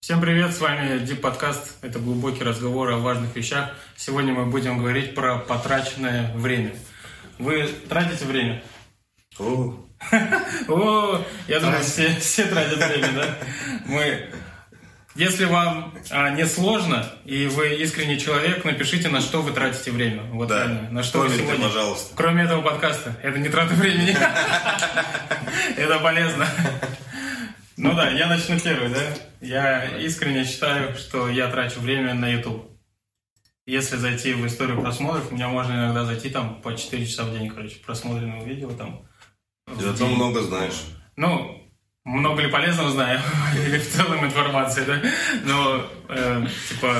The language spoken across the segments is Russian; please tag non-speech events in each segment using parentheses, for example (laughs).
Всем привет, с вами Дип Подкаст. Это глубокий разговор о важных вещах. Сегодня мы будем говорить про потраченное время. Вы тратите время? О, (laughs) О, я думаю, все, все тратят время, да? Мы... Если вам а, не сложно, и вы искренний человек, напишите, на что вы тратите время. Вот Да. реально. На что вы Комменты, сегодня... пожалуйста. Кроме этого подкаста. Это не трата времени. (laughs) Это полезно. Ну да, я начну первый, да? Я искренне считаю, что я трачу время на YouTube. Если зайти в историю просмотров, у меня можно иногда зайти там по 4 часа в день, короче, просмотренного видео там. в Зато много знаешь. Ну, много ли полезного знаю, (laughs) или в целом информации, да? Но, э, типа,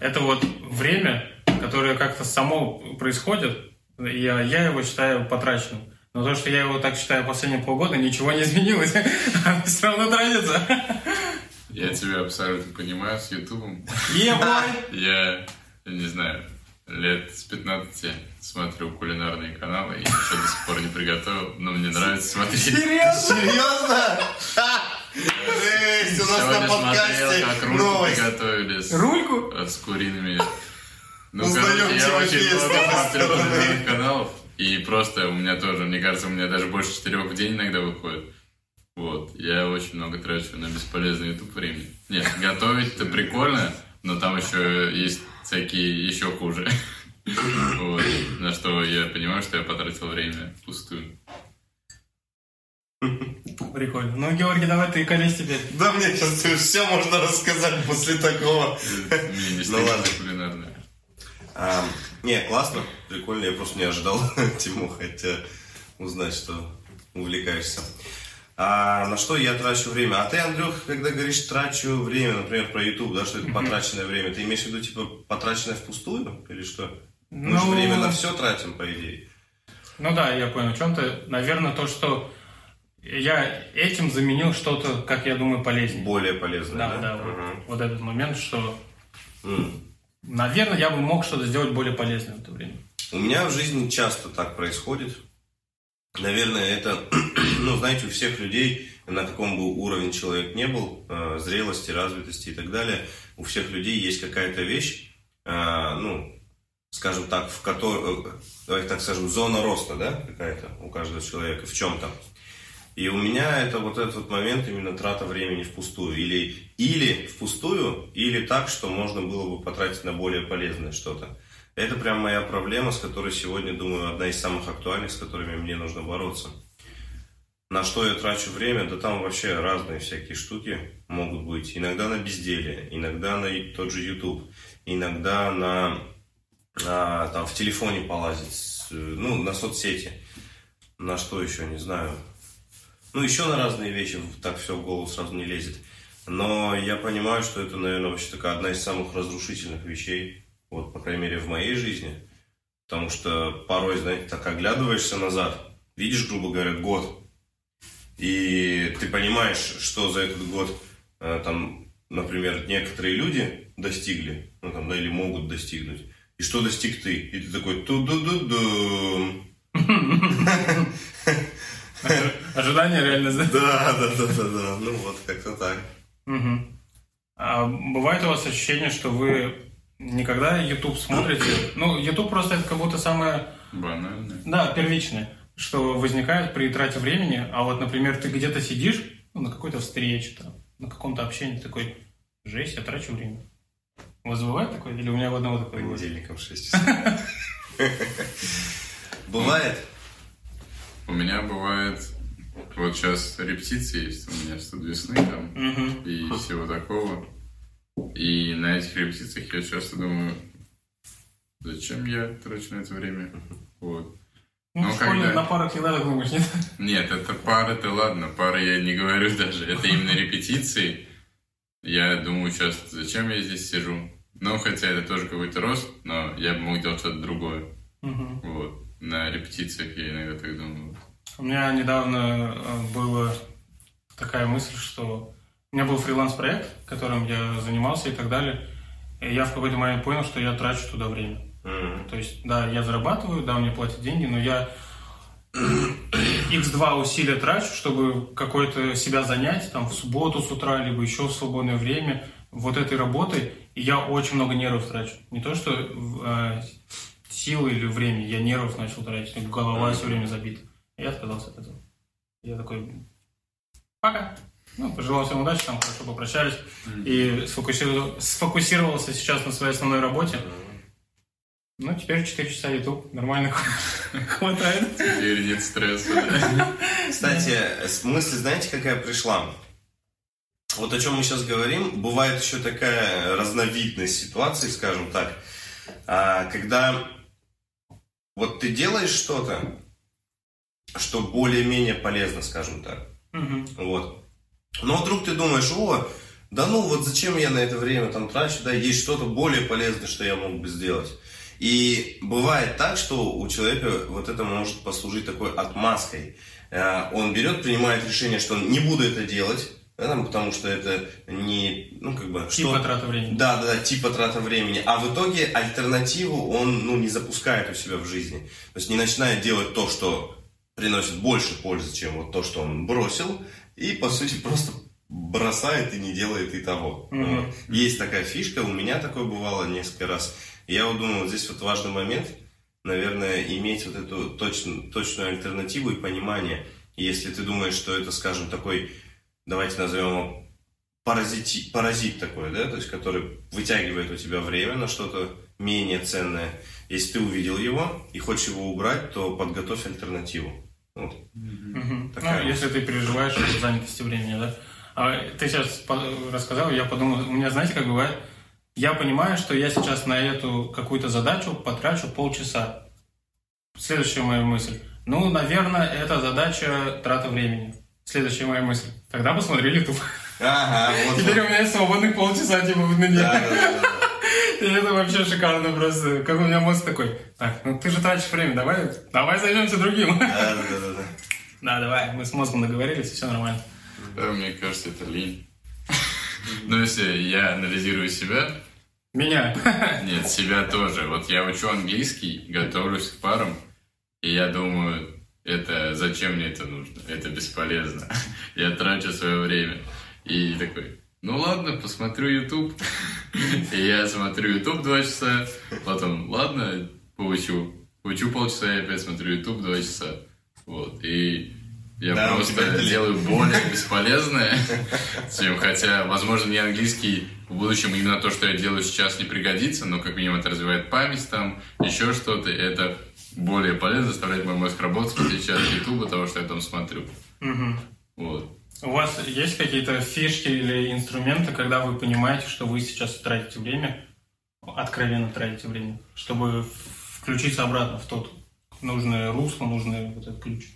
это вот время, которое как-то само происходит, я, я его считаю потраченным. Но то, что я его так считаю последние полгода, ничего не изменилось. (laughs) Все равно тратится. Я тебя абсолютно понимаю с Ютубом. Ебой! (laughs) Я, я не знаю, лет с 15 смотрю кулинарные каналы и еще до сих пор не приготовил, но мне нравится смотреть. Серьезно? Серьезно? (laughs) Жесть, у нас Сегодня на смотрел, подкасте как рульку новость. приготовили с, Рульку? э, с куриными. Ну, Узнаем короче, я очень много смотрю кулинарных каналов. И просто у меня тоже, мне кажется, у меня даже больше четырех в день иногда выходит. Вот. Я очень много трачу на бесполезный YouTube времени. Нет, (laughs) готовить-то прикольно, но там еще есть всякие еще хуже. (laughs) Вот. На что я понимаю, что я потратил время впустую. Прикольно. Ну, Георгий, давай ты колись теперь. Да мне сейчас все можно рассказать после такого. Ну ладно. А, не, классно, прикольно, я просто не ожидал, (laughs) Тиму, хотя узнать, что увлекаешься. А на что я трачу время? А ты, Андрюх, когда говоришь трачу время, например, про YouTube, да, что это потраченное время, ты имеешь в виду, типа, потраченное впустую? Или что? Мы же Ну, время на все тратим, по идее. Ну да, я понял, в чем-то, наверное, то, что я этим заменил что-то, как я думаю, полезнее. Более полезное, Да, да? да, вот, Мгм. вот этот момент, что. Наверное, я бы мог что-то сделать более полезное в это время. У меня в жизни часто так происходит. Наверное, это, (clears throat) ну, знаете, у всех людей, на каком бы уровень человек не был, э, зрелости, развитости и так далее, у всех людей есть какая-то вещь, э, ну, скажем так, в которой, давайте так скажем, зона роста, да, какая-то у каждого человека в чем-то. И у меня это вот этот вот момент именно трата времени впустую. Или, или впустую, или так, что можно было бы потратить на более полезное что-то. Это прям моя проблема, с которой сегодня, думаю, одна из самых актуальных, с которыми мне нужно бороться. На что я трачу время? Да там вообще разные всякие штуки могут быть. Иногда на безделие, иногда на тот же YouTube, иногда на а, там в телефоне полазить, ну, на соцсети. На что еще, не знаю. Ну, еще на разные вещи, так все в голову сразу не лезет. Но я понимаю, что это, наверное, вообще такая одна из самых разрушительных вещей, вот, по крайней мере, в моей жизни. Потому что порой, знаете, так оглядываешься назад, видишь, грубо говоря, год, и ты понимаешь, что за этот год, э, там, например, некоторые люди достигли, ну, там, да, или могут достигнуть, и что достиг ты. И ты такой ту-ду-ду-дум. (laughs) (laughs) Ожидание реально... Да, да, да, да, да. Ну вот, как-то так. Мгм. А бывает у вас ощущение, что вы никогда YouTube смотрите? (clears throat) Ну, YouTube просто это как будто самое, Банально. да, первичное, что возникает при трате времени. А вот, например, ты где-то сидишь, ну, на какой-то встрече, там, на каком-то общении, ты такой, жесть, я трачу время. У вас бывает такое? Или у меня в одного такое? Понедельником в 6 часов. (laughs) (laughs) Бывает? У меня бывает... Вот сейчас репетиции есть у меня студ весны там. Мгм. и всего такого. И на этих репетициях я часто думаю, зачем я трачу на это время? Вот. Ну, Ну, в школе когда- на парах всегда так думаешь, нет? Нет, это пары-то ладно, пары я не говорю даже. Это именно репетиции. Я думаю сейчас, зачем я здесь сижу? Ну, хотя это тоже какой-то рост, но я бы мог делать что-то другое. Мгм. Вот. На репетициях я иногда так думаю. У меня недавно э, была такая мысль, что у меня был фриланс-проект, которым я занимался и так далее. И я в какой-то момент понял, что я трачу туда время. М. То есть, да, я зарабатываю, да, мне платят деньги, но я x2 усилия трачу, чтобы какое-то себя занять, там, в субботу с утра, либо еще в свободное время, вот этой работой, и я очень много нервов трачу. Не то, что э, силы или время, я нервов начал тратить, голова все время забита. Я отказался от этого. Я такой, пока. Ну, пожелал всем удачи, там хорошо попрощались. И сфокусировался, сфокусировался сейчас на своей основной работе. Ну, теперь 4 часа YouTube нормально хватает. Теперь нет стресса. да. Кстати, мысль, знаете, какая пришла? Вот о чем мы сейчас говорим, бывает еще такая разновидность ситуации, скажем так, а, когда вот ты делаешь что-то, что более-менее полезно, скажем так, Мгм. вот. Но вдруг ты думаешь, о, да ну вот зачем я на это время там трачу, да, есть что-то более полезное, что я мог бы сделать. И бывает так, что у человека вот это может послужить такой отмазкой. Э, Он берет, принимает решение, что не буду это делать, да, там, потому что это не, ну как бы... Типа что- трата времени. да, да, да, типа трата времени. А в итоге альтернативу он ну, не запускает у себя в жизни. То есть не начинает делать то, что приносит больше пользы, чем вот то, что он бросил, и по сути просто бросает и не делает и того. Вот. Есть такая фишка, у меня такое бывало несколько раз. Я вот думаю, вот здесь вот важный момент, наверное, иметь вот эту точную, точную альтернативу и понимание. Если ты думаешь, что это, скажем, такой, давайте назовем его паразит, паразит такой, да, то есть который вытягивает у тебя время на что-то менее ценное. Если ты увидел его и хочешь его убрать, то подготовь альтернативу. Вот. Мгм. Такая Ну, если ты переживаешь из-за занятости времени, да. А ты сейчас рассказал, я подумал, у меня, знаете, как бывает, я понимаю, что я сейчас на эту какую-то задачу потрачу полчаса. Следующая моя мысль. Ну, наверное, это задача трата времени. Следующая моя мысль. Тогда посмотри YouTube. Ага, вот. (laughs) Теперь у меня свободных полчаса, типа, в дне. Да, да, да. (laughs) И это вообще шикарно просто. Как у меня мозг такой. Так, ну ты же тратишь время, давай, давай займемся другим. Да, да, да, (laughs) да, да. Да, давай, мы с мозгом договорились, все нормально. Да, мне кажется, это лень. Но если я анализирую себя, Меня. нет, себя тоже. Вот я учу английский, готовлюсь к парам, и я думаю, это зачем мне это нужно? Это бесполезно. (laughs) Я трачу свое время. И такой, ну ладно, посмотрю YouTube. (laughs) И я смотрю YouTube два часа, потом, ладно, поучу. Учу полчаса, и опять смотрю YouTube два часа. Вот, и я Да, просто делаю более (laughs) бесполезное, чем, хотя, возможно, не английский в будущем именно то, что я делаю сейчас, не пригодится, но как минимум это развивает память там, еще что-то, это более полезно, заставляет мой мозг работать, в отличие от YouTube, того, что я там смотрю. Мгм. Вот. У вас есть какие-то фишки или инструменты, когда вы понимаете, что вы сейчас тратите время, откровенно тратите время, чтобы включиться обратно в тот нужное русло, нужный вот этот ключ?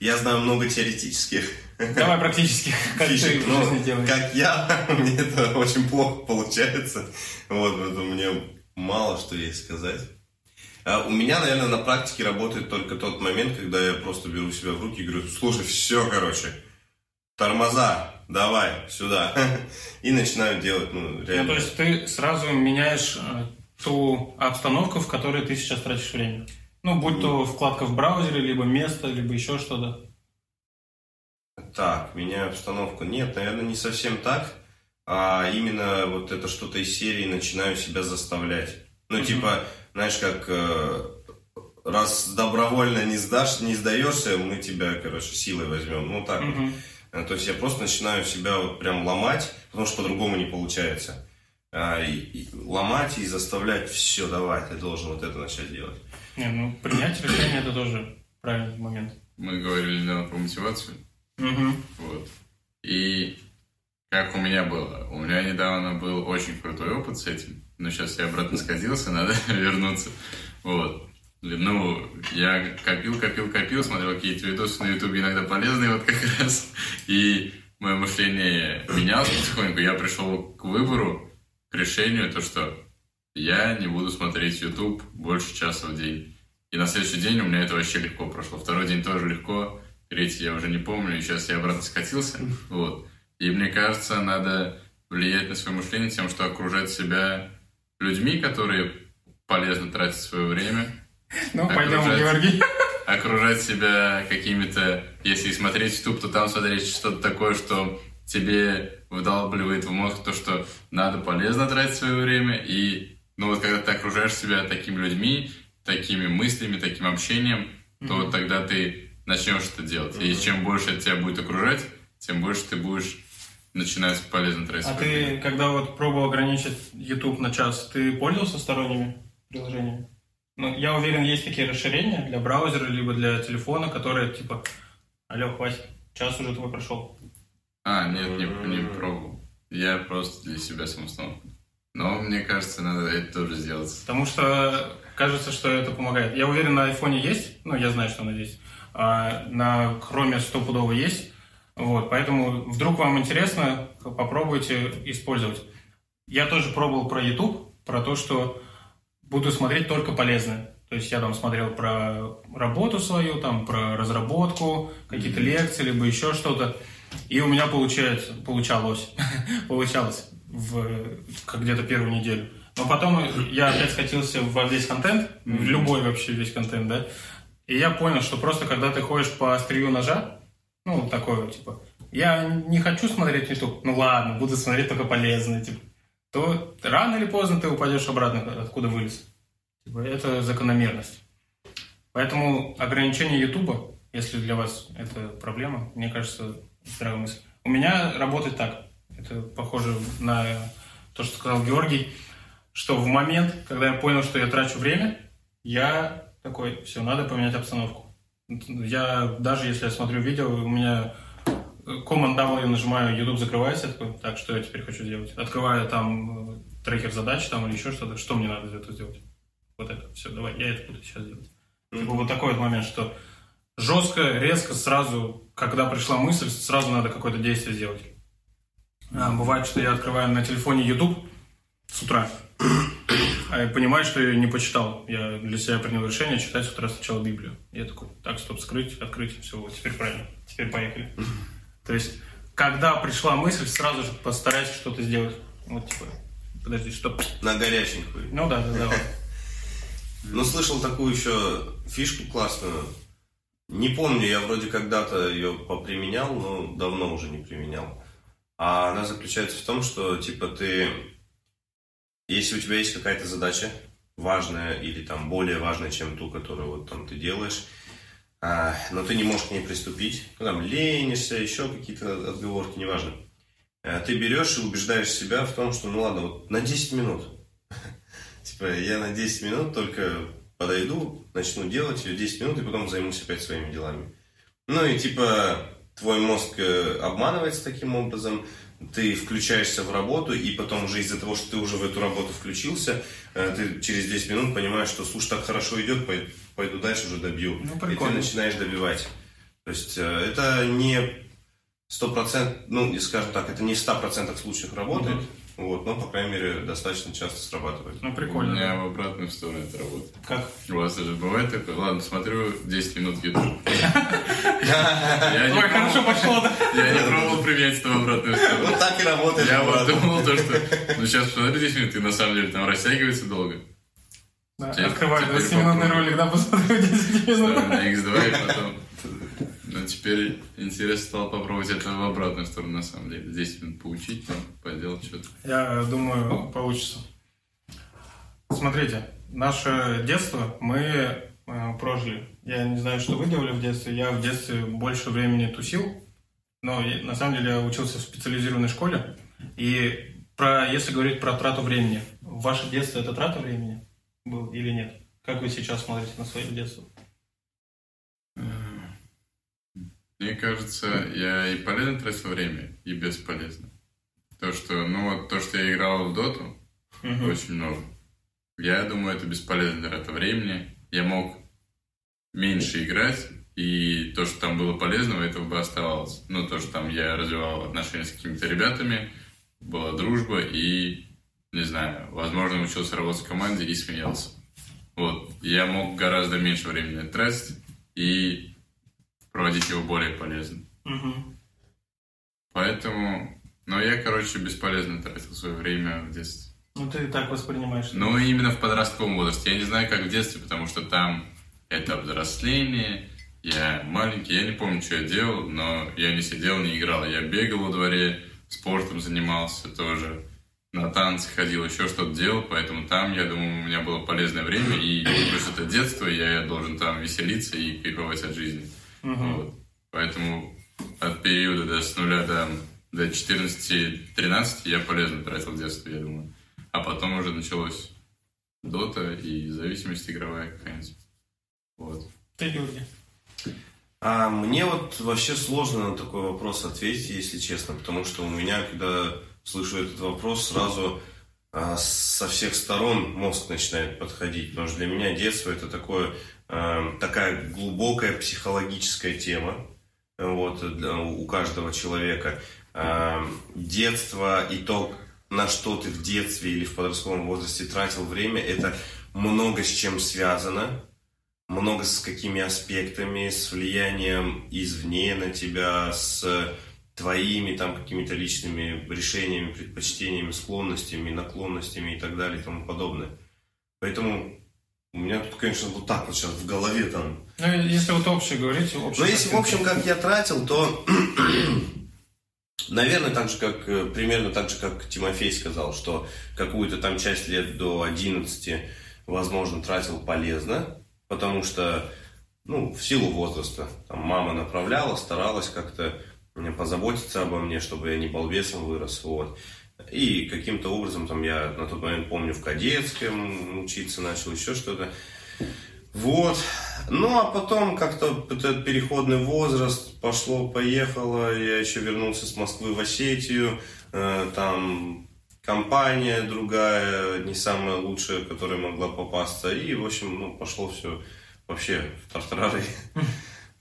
Я знаю много теоретических Давай практически, (laughs) как ты в фишек, но жизни делаешь. как я, (laughs) мне это очень плохо получается. Вот, поэтому мне мало что есть сказать. А у меня, наверное, на практике работает только тот момент, когда я просто беру себя в руки и говорю, слушай, все, короче, тормоза, давай, сюда. (laughs) И начинаю делать, ну, Ну, реально. то есть ты сразу меняешь э, ту обстановку, в которой ты сейчас тратишь время. Ну, будь то вкладка в браузере, либо место, либо еще что-то. Так, меняю обстановку. Нет, наверное, не совсем так. А именно вот это что-то из серии начинаю себя заставлять. Ну, типа, знаешь, как э, раз добровольно не сдашь, не сдаешься, мы тебя, короче, силой возьмем. Ну, так вот. Мгм. Э, То есть я просто начинаю себя вот прям ломать, потому что по-другому не получается. А, и- и ломать и заставлять, все, давай, ты должен вот это начать делать. Не, ну, принять решение это тоже правильный момент. Мы говорили недавно про мотивацию. Мгм. Вот. И как у меня было? У меня недавно был очень крутой опыт с этим, но сейчас я обратно скатился, (laughs) надо вернуться. Вот. Ну, я копил, копил, копил, смотрел какие-то видосы на ютубе, иногда полезные вот как раз. И мое мышление менялось потихоньку. Я пришел к выбору, к решению, то, что я не буду смотреть YouTube больше часа в день. И на следующий день у меня это вообще легко прошло. Второй день тоже легко, третий я уже не помню, и сейчас я обратно скатился. Вот. И мне кажется, надо влиять на свое мышление тем, что окружать себя людьми, которые полезно тратят свое время. Ну, Так, пойдем, Георгий. (laughs) окружать себя какими-то... Если смотреть YouTube, то там смотреть что-то такое, что тебе вдалбливает в мозг то, что надо полезно тратить свое время. И, ну вот, когда ты окружаешь себя такими людьми, такими мыслями, таким общением, то mm-hmm. тогда ты начнешь это делать. Mm-hmm. И чем больше это тебя будет окружать, тем больше ты будешь начинать полезно тратить. А ты, когда вот пробовал ограничить YouTube на час, ты пользовался сторонними приложениями? Ну, я уверен, есть такие расширения для браузера, либо для телефона, которые типа, алло, хватит, час уже твой прошел. А, нет, не, не пробовал. Я просто для себя самоустановку. Но мне кажется, надо это тоже сделать. Потому что кажется, что это помогает. Я уверен, на айфоне есть, ну, я знаю, что она есть. А на Chrome стопудово есть. Вот, поэтому вдруг вам интересно, попробуйте использовать. Я тоже пробовал про YouTube, про то, что буду смотреть только полезное. То есть я там смотрел про работу свою, там про разработку, какие-то лекции, либо еще что-то. И у меня получается, получалось, (laughs) получалось в как где-то первую неделю. Но потом я опять скатился во весь контент, в любой вообще весь контент, да. И я понял, что просто когда ты ходишь по острию ножа, ну, такой вот, типа, я не хочу смотреть YouTube, ну ладно, буду смотреть только полезное, типа, то рано или поздно ты упадешь обратно, откуда вылез. Типа, это закономерность. Поэтому ограничение YouTube, если для вас это проблема, мне кажется, здравая мысль. У меня работает так. Это похоже на то, что сказал Георгий, что в момент, когда я понял, что я трачу время, я такой, все, надо поменять обстановку. Я даже если я смотрю видео, у меня Command W нажимаю, YouTube закрывается, такой, так, что я теперь хочу сделать? Открываю там э, трекер задач там или еще что-то, что мне надо для этого сделать? Вот это, все, давай, я это буду сейчас делать. Mm-hmm. Типа вот такой вот момент, что жестко, резко, сразу, когда пришла мысль, сразу надо какое-то действие сделать. А, бывает, что я открываю на телефоне YouTube с утра, а я понимаю, что я не почитал. Я для себя принял решение читать с утра сначала Библию. Я такой, так, стоп, скрыть, открыть, все, вот теперь правильно, теперь поехали. То есть, когда пришла мысль, сразу же постарайся что-то сделать. Вот, типа, подожди, стоп. На горяченькую. Ну да, да, да. (laughs) Ну, слышал такую еще фишку классную. Не помню, я вроде когда-то ее поприменял, но давно уже не применял. А она заключается в том, что, типа, ты... Если у тебя есть какая-то задача важная или там более важная, чем ту, которую вот там ты делаешь, а, но ты не можешь к ней приступить, ну, там, ленишься, еще какие-то отговорки, неважно. А, ты берешь и убеждаешь себя в том, что, ну ладно, вот на 10 минут. (laughs) Типа, я на 10 минут только подойду, начну делать ее 10 минут, и потом займусь опять своими делами. Ну и типа, твой мозг э, обманывается таким образом, ты включаешься в работу, и потом уже из-за того, что ты уже в эту работу включился, э, ты через 10 минут понимаешь, что слушай, так хорошо идет, пойду дальше уже добью. Ну, и ты начинаешь добивать. То есть э, это не сто процентов, ну, скажем так, это не в 100% случаях работает, mm вот, но, по крайней мере, достаточно часто срабатывает. Ну, прикольно. У меня в обратную сторону это работает. Как? У вас же бывает такое? Ладно, смотрю 10 минут YouTube. Ой, хорошо пошло, да? Я не пробовал применять в обратную сторону. Ну, так и работает. Я вот думал то, что... Ну, сейчас посмотри 10 минут, и на самом деле там растягивается долго. Открываю 20-минутный ролик, да, посмотрю 10 минут. На X2 и потом... Но теперь интересно стало попробовать это в обратную сторону, на самом деле. Здесь поучить, там, поделать что-то. Я думаю, получится. Смотрите, наше детство мы э, прожили. Я не знаю, что вы делали в детстве. Я в детстве больше времени тусил. Но на самом деле я учился в специализированной школе. И про, если говорить про трату времени, ваше детство это трата времени был или нет? Как вы сейчас смотрите на свое детство? Мне кажется, я и полезно тратил время, и бесполезно. То, что, ну вот, то, что я играл в доту, угу. очень много. Я думаю, это бесполезно трата времени. Я мог меньше играть, и то, что там было полезного, этого бы оставалось. Ну, то, что там я развивал отношения с какими-то ребятами, была дружба, и, не знаю, возможно, учился работать в команде и смеялся. Вот. Я мог гораздо меньше времени тратить, и проводить его более полезно. Угу. Поэтому, ну, я, короче, бесполезно тратил свое время в детстве. Ну, ты так воспринимаешь. Ну, именно в подростковом возрасте. Я не знаю, как в детстве, потому что там этап взросления, я маленький, я не помню, что я делал, но я не сидел, не играл. Я бегал во дворе, спортом занимался тоже, на танцы ходил, еще что-то делал, поэтому там, я думаю, у меня было полезное время, и плюс это детство, я должен там веселиться и кайфовать от жизни. Мгм. Вот. Поэтому от периода до с нуля до, до 14-13 я полезно тратил детство, я думаю. А потом уже началось дота и зависимость игровая какая-нибудь. Вот. Ты, Георгий. А мне вот вообще сложно на такой вопрос ответить, если честно, потому что у меня, когда слышу этот вопрос, сразу а, со всех сторон мозг начинает подходить, потому что для меня детство это такое, такая глубокая психологическая тема, вот, для- у каждого человека. А, детство и то, на что ты в детстве или в подростковом возрасте тратил время, это много с чем связано, много с какими аспектами, с влиянием извне на тебя, с твоими там какими-то личными решениями, предпочтениями, склонностями, наклонностями и так далее и тому подобное. Поэтому у меня тут, конечно, вот так вот сейчас в голове там. Ну, если вот общее говорить, общее. Но если в общем, как я тратил, то, (clears throat) наверное, так же, как, э, примерно так же, как Тимофей сказал, что какую-то там часть лет до 11, возможно, тратил полезно, потому что, ну, в силу возраста, там, мама направляла, старалась как-то позаботиться обо мне, чтобы я не балбесом вырос, вот. И каким-то образом, там, я на тот момент помню, в кадетском учиться начал, еще что-то. Вот. Ну, а потом как-то этот переходный возраст пошло-поехало. Я еще вернулся с Москвы в Осетию. Э, Там компания другая, не самая лучшая, которая могла попасться. И, в общем, ну, пошло все вообще в тартарары.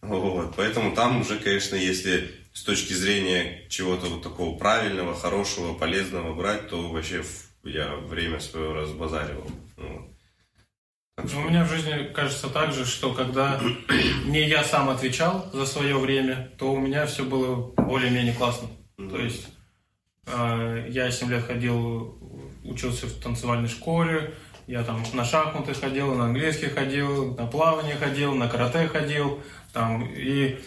Вот. Поэтому там уже, конечно, если с точки зрения чего-то вот такого правильного, хорошего, полезного брать, то вообще я время свое разбазаривал. Вот. Так что- У меня в жизни кажется так же, что когда (clears throat) не я сам отвечал за свое время, то у меня все было более-менее классно. То есть э, я 7 лет ходил, учился в танцевальной школе, я там на шахматы ходил, на английский ходил, на плавание ходил, на карате ходил. Там, и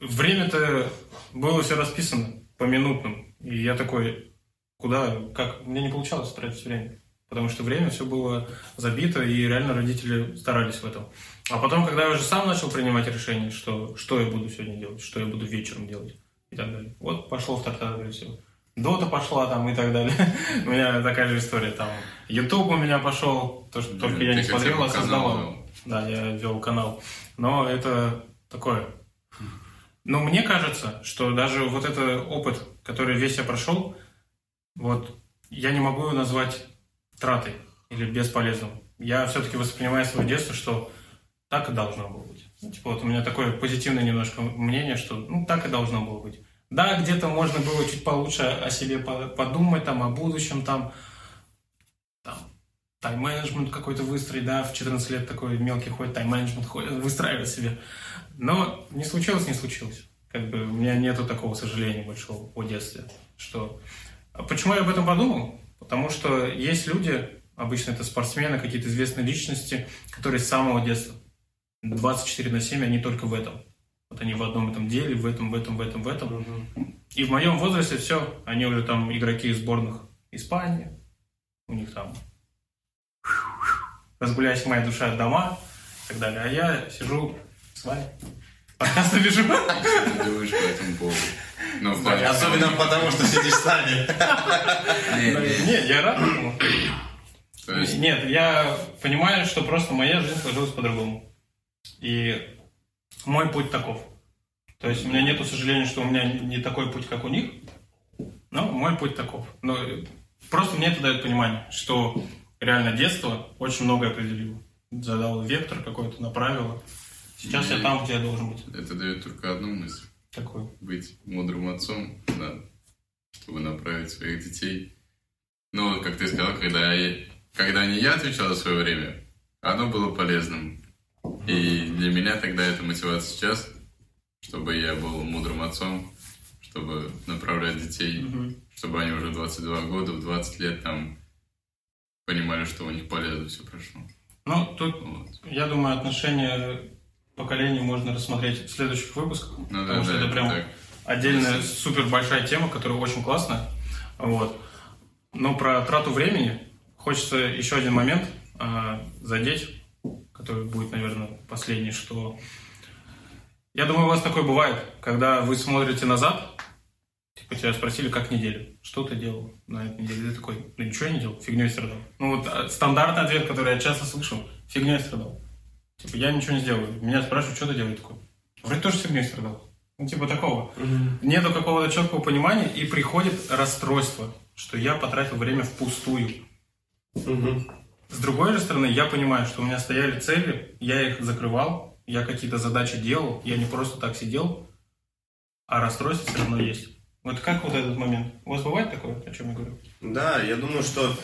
время-то было все расписано по минутным. И я такой, куда, как, мне не получалось тратить время. Потому что время все было забито, и реально родители старались в этом. А потом, когда я уже сам начал принимать решение, что, что я буду сегодня делать, что я буду вечером делать и так далее. Вот пошло в тартар все. Дота пошла там и так далее. (laughs) У меня такая же история. Там YouTube у меня пошел, то, что только я не смотрел, а создавал. Да, я вел канал. Но это такое. Но мне кажется, что даже вот этот опыт, который весь я прошел, вот я не могу его назвать тратой или бесполезным. Я все-таки воспринимаю свое детство, что так и должно было быть. Ну, типа вот у меня такое позитивное немножко мнение, что ну так и должно было быть. Да, где-то можно было чуть получше о себе по- подумать, там, о будущем, там тайм-менеджмент какой-то выстроить, да, в 14 лет такой мелкий ходит, тайм-менеджмент выстраивает себе. Но не случилось, не случилось. Как бы у меня нету такого сожаления большого о детстве. Что... А почему я об этом подумал? Потому что есть люди, обычно это спортсмены, какие-то известные личности, которые с самого детства, 24 на 7, они только в этом. Вот они в одном этом деле, в этом, в этом, в этом, в этом. И в моем возрасте все, они уже там игроки сборных Испании, у них там разгуляйся моя душа от дома и так далее. А я сижу с вами, подкасты вижу. Думаешь по этому поводу? Ну, Особенно потому, что сидишь с нами. Не, Нет, я рад этому. То есть, Нет, я понимаю, что просто моя жизнь сложилась по-другому. И мой путь таков. То есть у меня нету сожаления, что у меня не такой путь, как у них, но мой путь таков. Но просто мне это дает понимание, что реально детство очень многое определило. Задало вектор какой-то, направило. Сейчас я там, где я должен быть. это дает только одну мысль. Такой. Быть мудрым отцом, да, чтобы направить своих детей. Ну, вот как ты сказал, когда, я- когда не я отвечал за свое время, оно было полезным. И для меня тогда это мотивация сейчас, чтобы я был мудрым отцом, чтобы направлять детей, чтобы они уже в 22 года, в 20 лет там понимали, что у них полезно все прошло. Ну, тут, я думаю, отношения поколений можно рассмотреть в следующих выпусках. Ну потому да, что да, это прям так. отдельная супер большая тема, которая очень классная. Вот. Но про трату времени хочется еще один момент а, задеть, который будет, наверное, последний, что я думаю, у вас такое бывает, когда вы смотрите назад, типа тебя спросили, как неделя, что ты делал на этой неделе, ты такой, да ничего не делал, фигней страдал. Ну вот а, стандартный ответ, который я часто слышу, фигней страдал. Типа, я ничего не сделаю. Меня спрашивают, что ты делаешь такой. Вроде тоже фигней страдал. Ну, типа такого. Нету какого-то четкого понимания, и приходит расстройство, что я потратил время впустую. С другой же стороны, я понимаю, что у меня стояли цели, я их закрывал, я какие-то задачи делал, я не просто так сидел, а расстройство все равно есть. Вот как вот этот момент? У вас бывает такое, о чем я говорю? Да, я думаю, что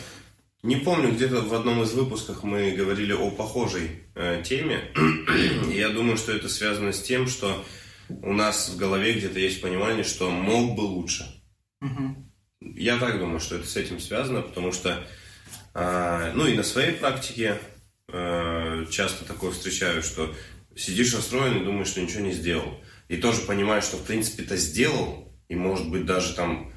не помню, где-то в одном из выпусков мы говорили о похожей э, теме. И (clears throat) я думаю, что это связано с тем, что у нас в голове где-то есть понимание, что мог бы лучше. Мгм. Я так думаю, что это с этим связано, потому что, а, ну и на своей практике э, часто такое встречаю, что сидишь расстроен и думаешь, что ничего не сделал. И тоже понимаешь, что в принципе ты сделал, и может быть даже там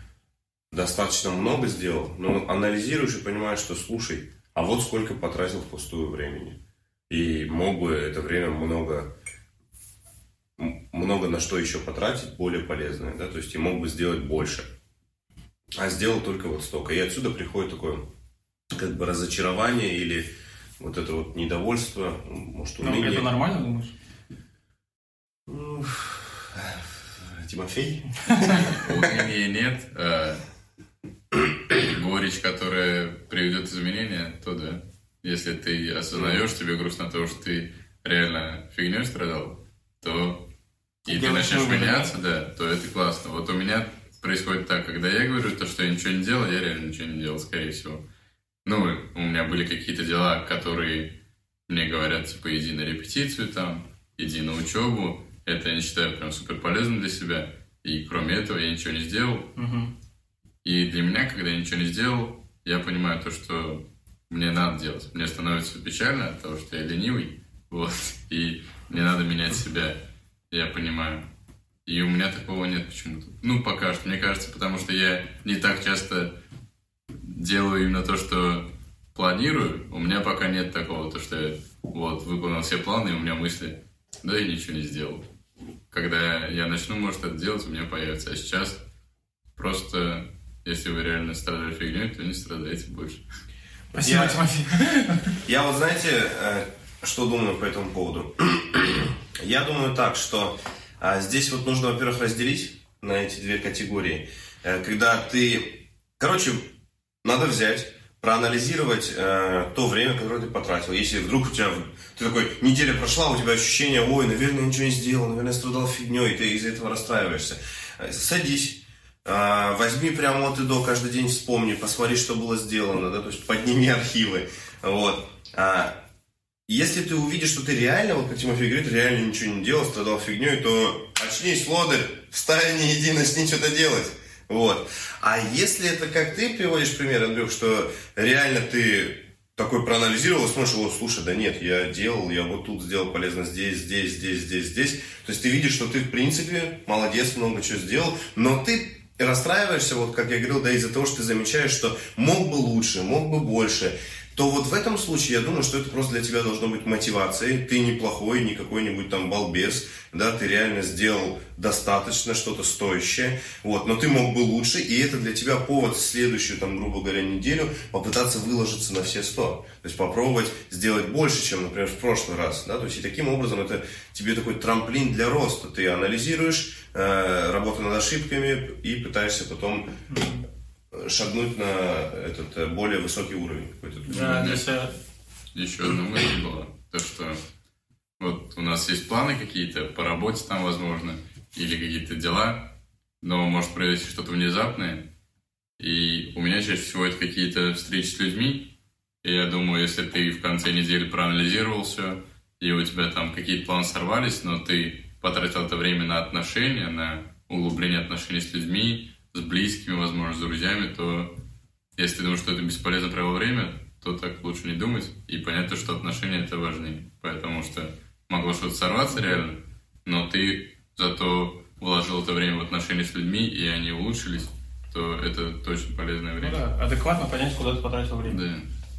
достаточно много сделал, но анализируешь и понимаешь, что слушай, а вот сколько потратил впустую времени. И мог бы это время много много на что еще потратить, более полезное, да, то есть и мог бы сделать больше. А сделал только вот столько. И отсюда приходит такое как бы разочарование или вот это вот недовольство, может, Ну, уныние. это нормально, думаешь? Тимофей? Уныния нет. а горечь, которая приведет изменения, то да. Если ты осознаешь, тебе грустно от того, что ты реально фигней страдал, то и ты начнешь меняться, да, то это классно. Вот у меня происходит так, когда я говорю то, что я ничего не делал, я реально ничего не делал, скорее всего. Ну, у меня были какие-то дела, которые мне говорят, типа, иди на репетицию там, иди на учебу. Это я не считаю прям супер полезным для себя. И кроме этого я ничего не сделал. Мгм. И для меня, когда я ничего не сделал, я понимаю то, что мне надо делать. Мне становится печально от того, что я ленивый, вот, и мне надо менять себя, я понимаю. И у меня такого нет почему-то. Ну, пока что, мне кажется, потому что я не так часто делаю именно то, что планирую. У меня пока нет такого, то, что я вот, выполнил все планы, и у меня мысли, да, я ничего не сделал. Когда я начну, может, это делать, у меня появится. А сейчас просто, если вы реально страдали фигней, то не страдайте больше. Спасибо, Я- Тимофей. (laughs) Я вот знаете, э, что думаю по этому поводу? (clears throat) Я думаю так, что а, здесь вот нужно, во-первых, разделить на эти две категории. Э, Когда ты... Короче, надо взять, проанализировать э, то время, которое ты потратил. Если вдруг у тебя... Ты такой, неделя прошла, у тебя ощущение, ой, наверное, ничего не сделал, наверное, страдал фигней, и ты из-за этого расстраиваешься. Э, Садись, а, возьми прямо от и до, каждый день вспомни, посмотри, что было сделано, да, то есть подними архивы, вот. А, если ты увидишь, что ты реально, вот как Тимофей говорит, реально ничего не делал, страдал фигней, то очнись, лодырь, встань, не иди, начни что-то делать. Вот. А если это как ты приводишь пример, Андрюх, что реально ты такой проанализировал смотришь, вот, слушай, да нет, я делал, я вот тут сделал полезно здесь, здесь, здесь, здесь, здесь. То есть ты видишь, что ты, в принципе, молодец, много чего сделал, но ты расстраиваешься, вот как я говорил, да, из-за того, что ты замечаешь, что мог бы лучше, мог бы больше, то вот в этом случае я думаю, что это просто для тебя должно быть мотивацией. Ты неплохой, не какой-нибудь там балбес, да, ты реально сделал достаточно, что-то стоящее, вот, но ты мог бы лучше, и это для тебя повод в следующую, там, грубо говоря, неделю попытаться выложиться на все сто. То есть попробовать сделать больше, чем, например, в прошлый раз, да, то есть и таким образом это тебе такой трамплин для роста. Ты анализируешь, э, работу над ошибками и пытаешься потом шагнуть на этот э, более высокий уровень какой-то. Да, здесь Еще одна мысль была, то что вот у нас есть планы какие-то по работе там, возможно, или какие-то дела, но может произойти что-то внезапное, и у меня чаще всего это какие-то встречи с людьми, и я думаю, если ты в конце недели проанализировал все, и у тебя там какие-то планы сорвались, но ты потратил это время на отношения, на углубление отношений с людьми, с близкими, возможно, с друзьями, то если ты думаешь, что это бесполезно провел время, то так лучше не думать и понять, то, что отношения это важнее. Потому что могло что-то сорваться реально, но ты зато вложил это время в отношения с людьми, и они улучшились, то это точно полезное время. Ну да, адекватно понять, куда ты потратил время. Да.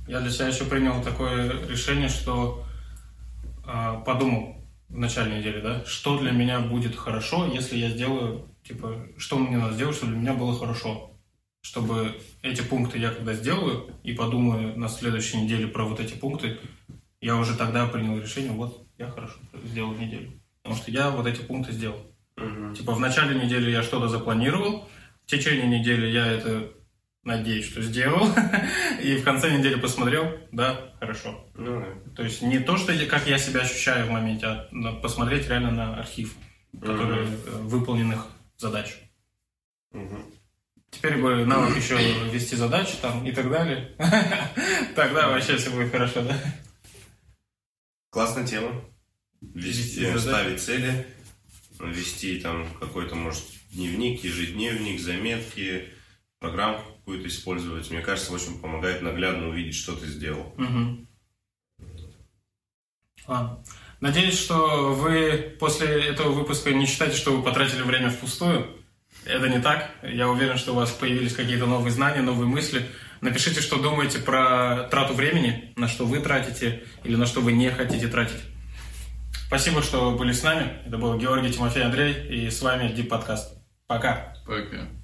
Я для себя еще принял такое решение, что э, подумал в начале недели, да, что для меня будет хорошо, если я сделаю, типа, что мне надо сделать, чтобы для меня было хорошо. Чтобы эти пункты я когда сделаю и подумаю на следующей неделе про вот эти пункты, я уже тогда принял решение, вот, я хорошо сделал неделю. Потому что я вот эти пункты сделал. Мгм. Типа в начале недели я что-то запланировал, в течение недели я это, надеюсь, что сделал, (laughs) и в конце недели посмотрел, да, хорошо. Ну да. То есть не то, что как я себя ощущаю в моменте, а посмотреть реально на архив который, э, выполненных задач. Мгм. Теперь бы навык еще вести задачи там и так далее. (laughs) Тогда вообще все будет хорошо, да? Классная тема. Вести, Вести задачи. ставить цели, вести там какой-то, может, дневник, ежедневник, заметки, программку какую-то использовать. Мне кажется, очень помогает наглядно увидеть, что ты сделал. Мгм. Ладно. Надеюсь, что вы после этого выпуска не считаете, что вы потратили время впустую. Это не так. Я уверен, что у вас появились какие-то новые знания, новые мысли. Напишите, что думаете про трату времени, на что вы тратите или на что вы не хотите тратить. Спасибо, что были с нами. Это был Георгий, Тимофей, Андрей и с вами Дип Подкаст. Пока. Пока.